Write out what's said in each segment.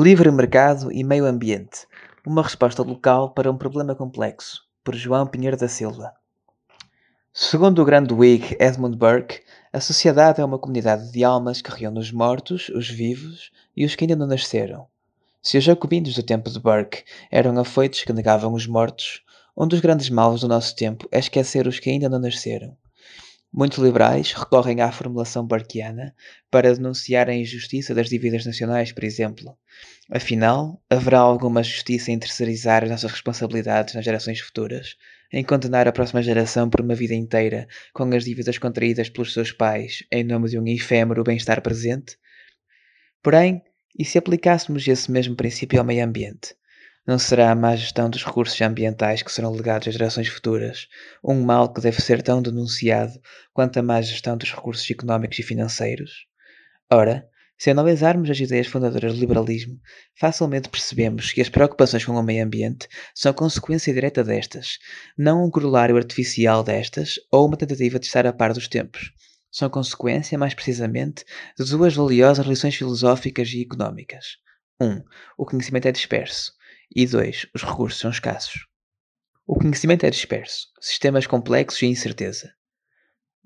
Livre mercado e meio ambiente. Uma resposta local para um problema complexo. Por João Pinheiro da Silva. Segundo o grande Whig Edmund Burke, a sociedade é uma comunidade de almas que reúne os mortos, os vivos e os que ainda não nasceram. Se os jacobinos do tempo de Burke eram afoitos que negavam os mortos, um dos grandes males do nosso tempo é esquecer os que ainda não nasceram. Muitos liberais recorrem à formulação burkeana para denunciar a injustiça das dívidas nacionais, por exemplo. Afinal, haverá alguma justiça em terceirizar as nossas responsabilidades nas gerações futuras, em condenar a próxima geração por uma vida inteira com as dívidas contraídas pelos seus pais em nome de um efêmero bem-estar presente? Porém, e se aplicássemos esse mesmo princípio ao meio ambiente? Não será a má gestão dos recursos ambientais que serão legados às gerações futuras um mal que deve ser tão denunciado quanto a má gestão dos recursos económicos e financeiros? Ora, se analisarmos as ideias fundadoras do liberalismo, facilmente percebemos que as preocupações com o meio ambiente são consequência direta destas, não um corolário artificial destas ou uma tentativa de estar a par dos tempos. São consequência, mais precisamente, de duas valiosas lições filosóficas e económicas. 1. Um, o conhecimento é disperso e 2. Os recursos são escassos. O conhecimento é disperso, sistemas complexos e incerteza.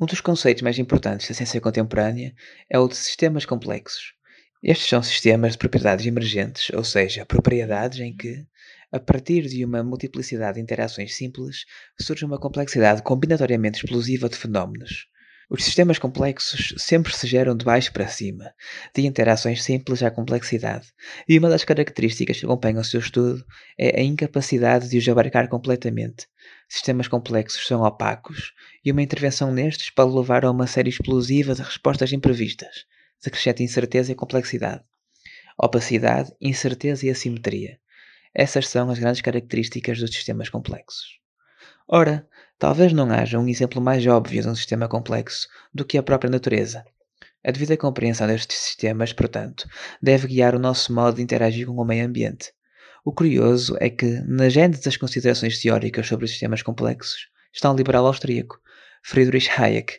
Um dos conceitos mais importantes da ciência contemporânea é o de sistemas complexos. Estes são sistemas de propriedades emergentes, ou seja, propriedades em que, a partir de uma multiplicidade de interações simples, surge uma complexidade combinatoriamente explosiva de fenómenos. Os sistemas complexos sempre se geram de baixo para cima, de interações simples à complexidade, e uma das características que acompanham o seu estudo é a incapacidade de os abarcar completamente. Sistemas complexos são opacos, e uma intervenção nestes pode levar a uma série explosiva de respostas imprevistas, de crescente incerteza e complexidade. Opacidade, incerteza e assimetria. Essas são as grandes características dos sistemas complexos. Ora, Talvez não haja um exemplo mais óbvio de um sistema complexo do que a própria natureza. A devida compreensão destes sistemas, portanto, deve guiar o nosso modo de interagir com o meio ambiente. O curioso é que, na gênese das considerações teóricas sobre os sistemas complexos, está um liberal austríaco, Friedrich Hayek.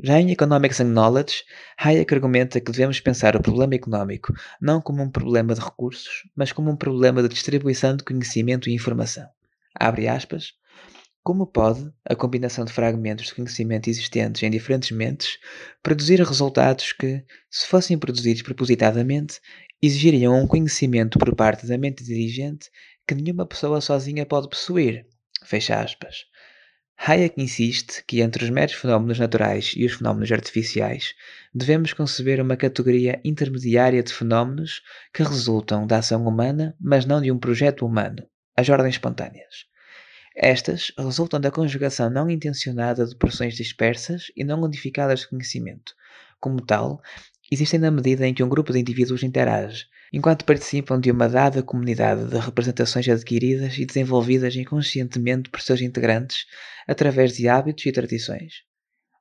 Já em Economics and Knowledge, Hayek argumenta que devemos pensar o problema económico não como um problema de recursos, mas como um problema de distribuição de conhecimento e informação. Abre aspas. Como pode a combinação de fragmentos de conhecimento existentes em diferentes mentes produzir resultados que, se fossem produzidos propositadamente, exigiriam um conhecimento por parte da mente dirigente que nenhuma pessoa sozinha pode possuir? Fecha aspas. Hayek insiste que entre os meros fenómenos naturais e os fenómenos artificiais devemos conceber uma categoria intermediária de fenómenos que resultam da ação humana, mas não de um projeto humano, as ordens espontâneas. Estas resultam da conjugação não intencionada de porções dispersas e não unificadas de conhecimento. Como tal, existem na medida em que um grupo de indivíduos interage, enquanto participam de uma dada comunidade de representações adquiridas e desenvolvidas inconscientemente por seus integrantes através de hábitos e tradições.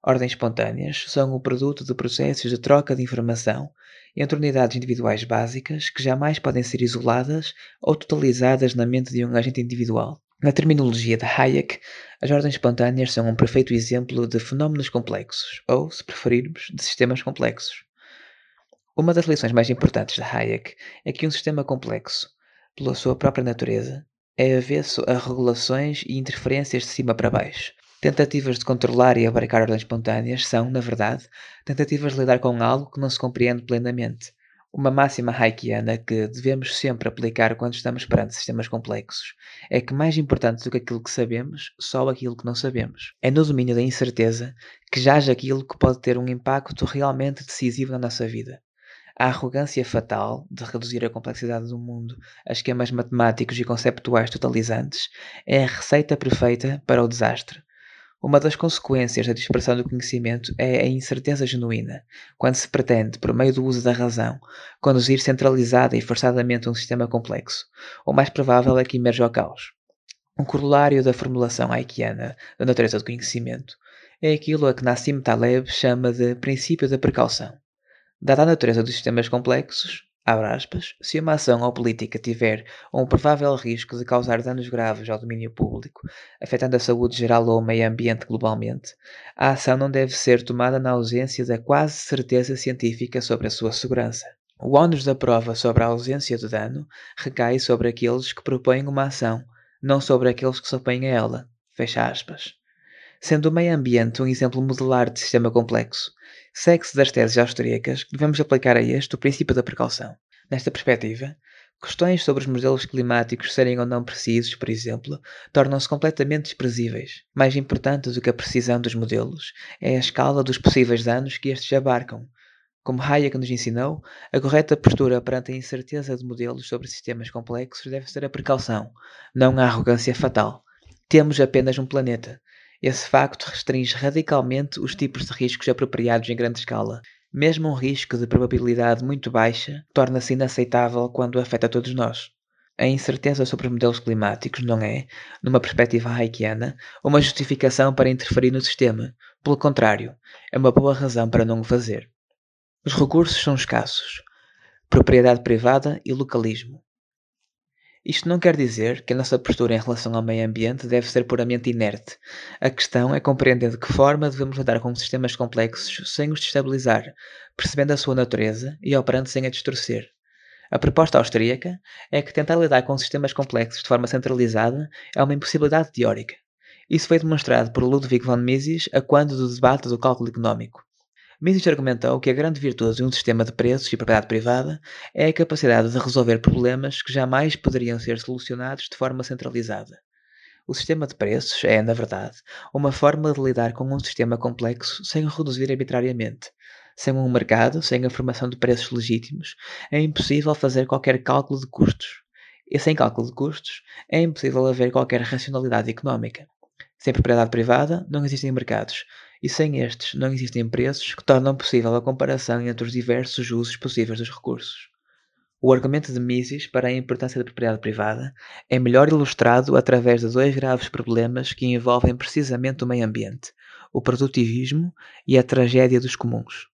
Ordens espontâneas são o produto de processos de troca de informação entre unidades individuais básicas que jamais podem ser isoladas ou totalizadas na mente de um agente individual. Na terminologia de Hayek, as ordens espontâneas são um perfeito exemplo de fenómenos complexos, ou, se preferirmos, de sistemas complexos. Uma das lições mais importantes de Hayek é que um sistema complexo, pela sua própria natureza, é avesso a regulações e interferências de cima para baixo. Tentativas de controlar e abarcar ordens espontâneas são, na verdade, tentativas de lidar com algo que não se compreende plenamente, uma máxima haikiana que devemos sempre aplicar quando estamos perante sistemas complexos é que mais importante do que aquilo que sabemos, só aquilo que não sabemos. É no domínio da incerteza que jaz aquilo que pode ter um impacto realmente decisivo na nossa vida. A arrogância fatal de reduzir a complexidade do mundo a esquemas matemáticos e conceptuais totalizantes é a receita perfeita para o desastre. Uma das consequências da dispersão do conhecimento é a incerteza genuína, quando se pretende, por meio do uso da razão, conduzir centralizada e forçadamente um sistema complexo. O mais provável é que emerja o caos. Um corolário da formulação haickiana da natureza do conhecimento é aquilo a que Nassim Taleb chama de princípio da precaução. Dada a natureza dos sistemas complexos, Aspas, se uma ação ou política tiver um provável risco de causar danos graves ao domínio público, afetando a saúde geral ou o meio ambiente globalmente, a ação não deve ser tomada na ausência da quase certeza científica sobre a sua segurança. O ónus da prova sobre a ausência de dano recai sobre aqueles que propõem uma ação, não sobre aqueles que se opõem a ela. Fecha aspas. Sendo o meio ambiente um exemplo modelar de sistema complexo, segue-se das teses austríacas que devemos aplicar a este o princípio da precaução. Nesta perspectiva, questões sobre os modelos climáticos serem ou não precisos, por exemplo, tornam-se completamente desprezíveis. Mais importante do que a precisão dos modelos é a escala dos possíveis danos que estes abarcam, como Hayek nos ensinou, a correta postura perante a incerteza de modelos sobre sistemas complexos deve ser a precaução, não a arrogância fatal. Temos apenas um planeta. Esse facto restringe radicalmente os tipos de riscos apropriados em grande escala. Mesmo um risco de probabilidade muito baixa torna-se inaceitável quando afeta todos nós. A incerteza sobre os modelos climáticos não é, numa perspectiva hayekiana, uma justificação para interferir no sistema. Pelo contrário, é uma boa razão para não o fazer. Os recursos são escassos. Propriedade privada e localismo. Isto não quer dizer que a nossa postura em relação ao meio ambiente deve ser puramente inerte. A questão é compreender de que forma devemos lidar com sistemas complexos sem os destabilizar, percebendo a sua natureza e operando sem a distorcer. A proposta austríaca é que tentar lidar com sistemas complexos de forma centralizada é uma impossibilidade teórica. Isso foi demonstrado por Ludwig von Mises a quando do debate do cálculo económico. Mises argumentou que a grande virtude de um sistema de preços e propriedade privada é a capacidade de resolver problemas que jamais poderiam ser solucionados de forma centralizada. O sistema de preços é, na verdade, uma forma de lidar com um sistema complexo sem o reduzir arbitrariamente. Sem um mercado, sem a formação de preços legítimos, é impossível fazer qualquer cálculo de custos. E sem cálculo de custos, é impossível haver qualquer racionalidade económica. Sem propriedade privada, não existem mercados, e sem estes não existem preços que tornam possível a comparação entre os diversos usos possíveis dos recursos. O argumento de Mises para a importância da propriedade privada é melhor ilustrado através de dois graves problemas que envolvem precisamente o meio ambiente: o produtivismo e a tragédia dos comuns.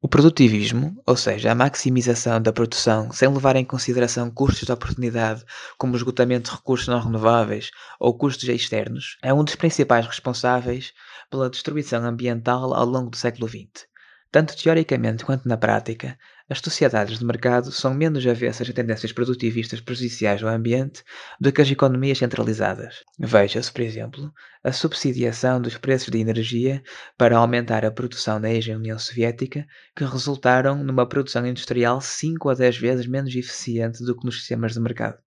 O produtivismo, ou seja, a maximização da produção sem levar em consideração custos de oportunidade como o esgotamento de recursos não renováveis ou custos externos, é um dos principais responsáveis pela destruição ambiental ao longo do século XX. Tanto teoricamente quanto na prática, as sociedades de mercado são menos avessas a tendências produtivistas prejudiciais ao ambiente do que as economias centralizadas. Veja-se, por exemplo, a subsidiação dos preços de energia para aumentar a produção na ex-União Soviética, que resultaram numa produção industrial 5 a 10 vezes menos eficiente do que nos sistemas de mercado.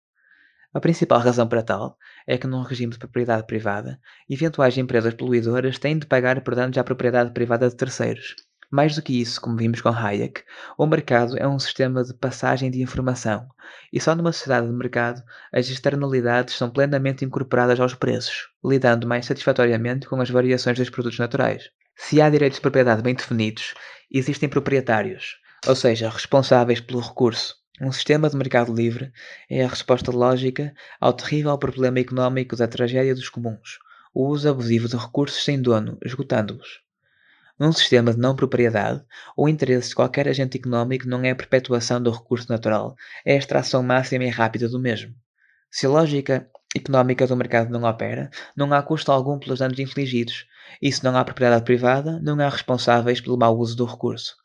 A principal razão para tal é que, num regime de propriedade privada, eventuais empresas poluidoras têm de pagar por danos à propriedade privada de terceiros. Mais do que isso, como vimos com Hayek, o mercado é um sistema de passagem de informação, e só numa sociedade de mercado as externalidades são plenamente incorporadas aos preços, lidando mais satisfatoriamente com as variações dos produtos naturais. Se há direitos de propriedade bem definidos, existem proprietários, ou seja, responsáveis pelo recurso. Um sistema de mercado livre é a resposta lógica ao terrível problema económico da tragédia dos comuns, o uso abusivo de recursos sem dono, esgotando-os. Num sistema de não propriedade, o interesse de qualquer agente económico não é a perpetuação do recurso natural, é a extração máxima e rápida do mesmo. Se a lógica económica do mercado não opera, não há custo algum pelos danos infligidos, e se não há propriedade privada, não há responsáveis pelo mau uso do recurso.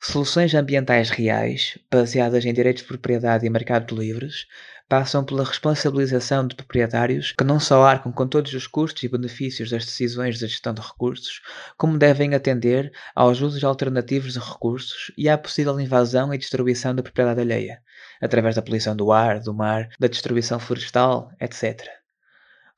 Soluções ambientais reais, baseadas em direitos de propriedade e mercados livres, passam pela responsabilização de proprietários que não só arcam com todos os custos e benefícios das decisões de gestão de recursos, como devem atender aos usos alternativos de recursos e à possível invasão e destruição da propriedade alheia, através da poluição do ar, do mar, da destruição florestal, etc.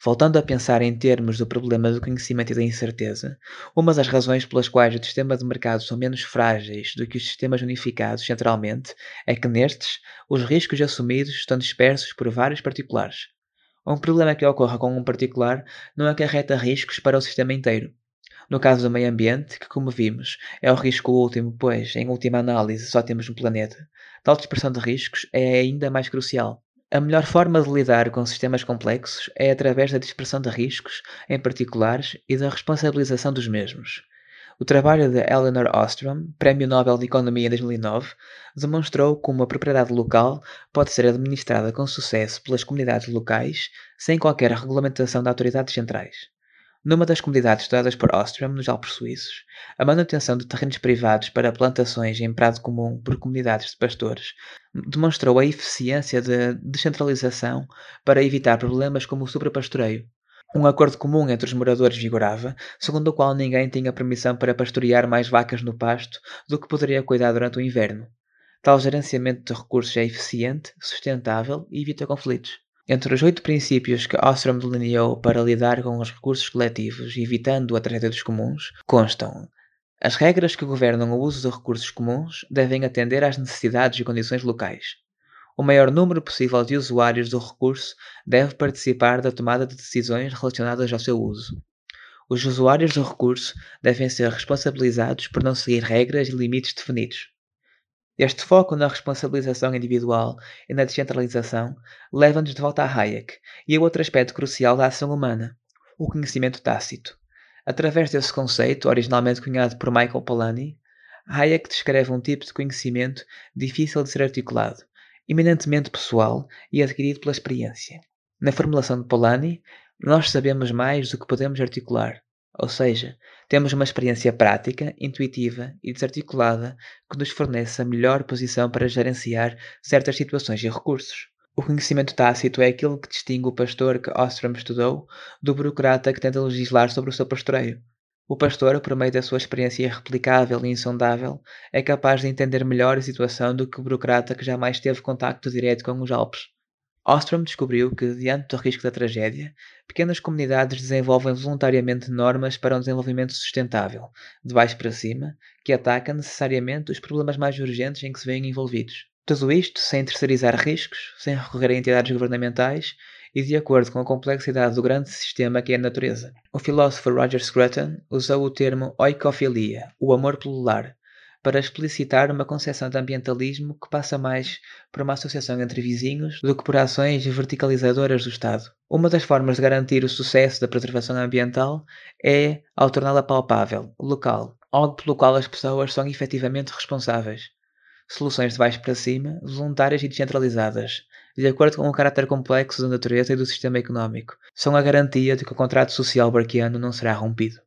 Voltando a pensar em termos do problema do conhecimento e da incerteza, uma das razões pelas quais os sistemas de mercado são menos frágeis do que os sistemas unificados centralmente é que nestes os riscos assumidos estão dispersos por vários particulares. Um problema que ocorra com um particular não acarreta riscos para o sistema inteiro. No caso do meio ambiente, que como vimos é o risco último, pois, em última análise, só temos um planeta, tal dispersão de riscos é ainda mais crucial. A melhor forma de lidar com sistemas complexos é através da dispersão de riscos em particulares e da responsabilização dos mesmos. O trabalho de Eleanor Ostrom, Prémio Nobel de Economia em 2009, demonstrou como a propriedade local pode ser administrada com sucesso pelas comunidades locais sem qualquer regulamentação de autoridades centrais. Numa das comunidades estudadas por Ostrom, nos Alpes Suíços, a manutenção de terrenos privados para plantações em prado comum por comunidades de pastores demonstrou a eficiência da de descentralização para evitar problemas como o sobrepastoreio. Um acordo comum entre os moradores vigorava, segundo o qual ninguém tinha permissão para pastorear mais vacas no pasto do que poderia cuidar durante o inverno. Tal gerenciamento de recursos é eficiente, sustentável e evita conflitos. Entre os oito princípios que Ostrom delineou para lidar com os recursos coletivos, evitando a tragédia dos comuns, constam as regras que governam o uso de recursos comuns devem atender às necessidades e condições locais. O maior número possível de usuários do recurso deve participar da tomada de decisões relacionadas ao seu uso. Os usuários do recurso devem ser responsabilizados por não seguir regras e limites definidos. Este foco na responsabilização individual e na descentralização leva-nos de volta a Hayek e a outro aspecto crucial da ação humana, o conhecimento tácito. Através desse conceito, originalmente cunhado por Michael Polanyi, Hayek descreve um tipo de conhecimento difícil de ser articulado, eminentemente pessoal e adquirido pela experiência. Na formulação de Polanyi, nós sabemos mais do que podemos articular, ou seja, temos uma experiência prática, intuitiva e desarticulada que nos fornece a melhor posição para gerenciar certas situações e recursos. O conhecimento tácito é aquilo que distingue o pastor que Ostrom estudou do burocrata que tenta legislar sobre o seu pastoreio. O pastor, por meio da sua experiência irreplicável e insondável, é capaz de entender melhor a situação do que o burocrata que jamais teve contacto direto com os Alpes. Ostrom descobriu que, diante do risco da tragédia, pequenas comunidades desenvolvem voluntariamente normas para um desenvolvimento sustentável, de baixo para cima, que ataca necessariamente os problemas mais urgentes em que se veem envolvidos. Tudo isto sem terceirizar riscos, sem recorrer a entidades governamentais e de acordo com a complexidade do grande sistema que é a natureza. O filósofo Roger Scruton usou o termo oikofilia, o amor pelo lar, para explicitar uma concepção de ambientalismo que passa mais por uma associação entre vizinhos do que por ações verticalizadoras do Estado. Uma das formas de garantir o sucesso da preservação ambiental é ao torná-la palpável, local, algo pelo qual as pessoas são efetivamente responsáveis. Soluções de baixo para cima, voluntárias e descentralizadas, de acordo com o caráter complexo da natureza e do sistema económico, são a garantia de que o contrato social barquiano não será rompido.